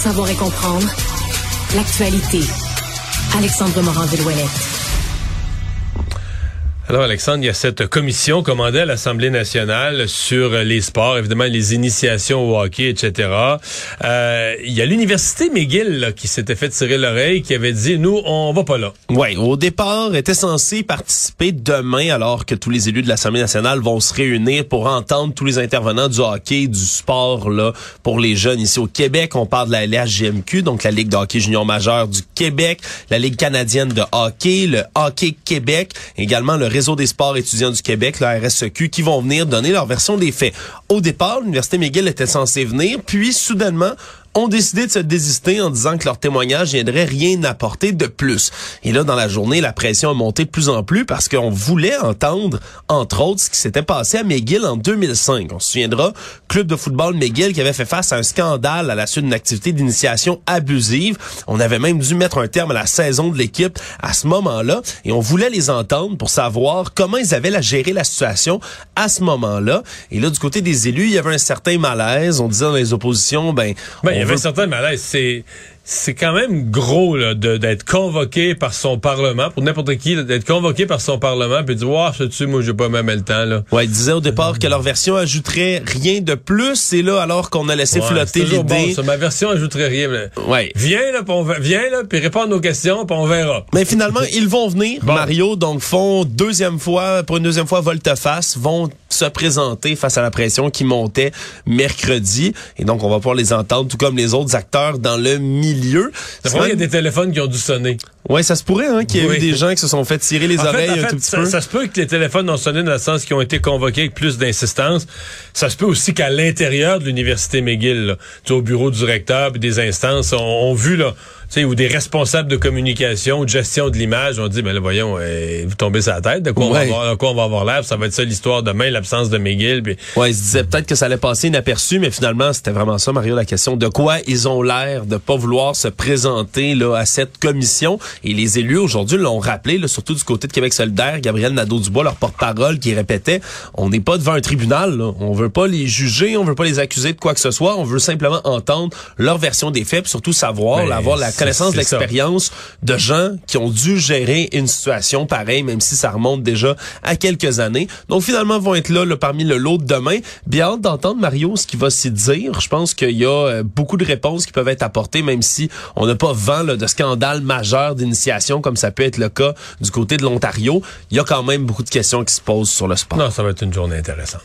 Savoir et comprendre l'actualité. Alexandre Morand-Villouellette. Alors Alexandre, il y a cette commission commandée à l'Assemblée nationale sur les sports, évidemment les initiations au hockey, etc. Euh, il y a l'université McGill là, qui s'était fait tirer l'oreille, qui avait dit nous on va pas là. Ouais, au départ était censé participer demain alors que tous les élus de l'Assemblée nationale vont se réunir pour entendre tous les intervenants du hockey, du sport là pour les jeunes ici au Québec. On parle de la LHGMQ, donc la Ligue de hockey junior majeur du Québec, la Ligue canadienne de hockey, le Hockey Québec, également le réseau des sports étudiants du Québec, la RSEQ, qui vont venir donner leur version des faits. Au départ, l'Université McGill était censée venir, puis soudainement, ont décidé de se désister en disant que leur témoignage viendrait rien apporter de plus. Et là, dans la journée, la pression a monté de plus en plus parce qu'on voulait entendre, entre autres, ce qui s'était passé à McGill en 2005. On se souviendra, club de football McGill qui avait fait face à un scandale à la suite d'une activité d'initiation abusive. On avait même dû mettre un terme à la saison de l'équipe à ce moment-là et on voulait les entendre pour savoir comment ils avaient à gérer la situation à ce moment-là. Et là, du côté des élus, il y avait un certain malaise. On disait dans les oppositions, ben, ben il y avait un certain malaise. C'est c'est quand même gros d'être convoqué par son parlement pour n'importe qui d'être convoqué par son parlement puis de dire oh, tu moi j'ai pas même le temps là. Ouais, ils disaient au départ que leur version ajouterait rien de plus et là alors qu'on a laissé flotter l'idée. Bon, ma version ajouterait rien. Ouais. Viens là, on viens là puis réponds à nos questions puis on verra. Mais finalement, ils vont venir Mario donc font deuxième fois pour une deuxième fois volte-face vont se présenter face à la pression qui montait mercredi et donc on va pouvoir les entendre tout comme les autres acteurs dans le milieu milieu. C'est vrai qu'il y a des téléphones qui ont dû sonner. Ouais, ça se pourrait hein, qu'il y ait eu des gens qui se sont fait tirer les oreilles un tout petit ça, peu. Ça se peut que les téléphones ont sonné dans le sens qu'ils ont été convoqués avec plus d'insistance. Ça se peut aussi qu'à l'intérieur de l'université McGill, là, au bureau du recteur et des instances, ont vu là ou des responsables de communication ou de gestion de l'image ont dit, ben là, voyons, euh, vous tombez sur la tête, de quoi, on, va avoir, de quoi on va avoir l'air, ça va être ça l'histoire demain, l'absence de McGill. Puis... Ouais, ils se disaient peut-être que ça allait passer inaperçu, mais finalement, c'était vraiment ça, Mario, la question. De quoi ils ont l'air de pas vouloir se présenter là à cette commission? Et les élus aujourd'hui l'ont rappelé, là, surtout du côté de Québec solidaire, Gabriel Nadeau-Dubois, leur porte-parole, qui répétait, on n'est pas devant un tribunal, là. on veut pas les juger, on veut pas les accuser de quoi que ce soit, on veut simplement entendre leur version des faits, puis surtout savoir, ben, avoir la connaissance de l'expérience de gens qui ont dû gérer une situation pareille, même si ça remonte déjà à quelques années. Donc finalement, vont être là, parmi le lot de demain. Bien hâte d'entendre Mario ce qu'il va s'y dire. Je pense qu'il y a euh, beaucoup de réponses qui peuvent être apportées, même si on n'a pas vent de scandale majeur d'initiation comme ça peut être le cas du côté de l'Ontario. Il y a quand même beaucoup de questions qui se posent sur le sport. Non, ça va être une journée intéressante.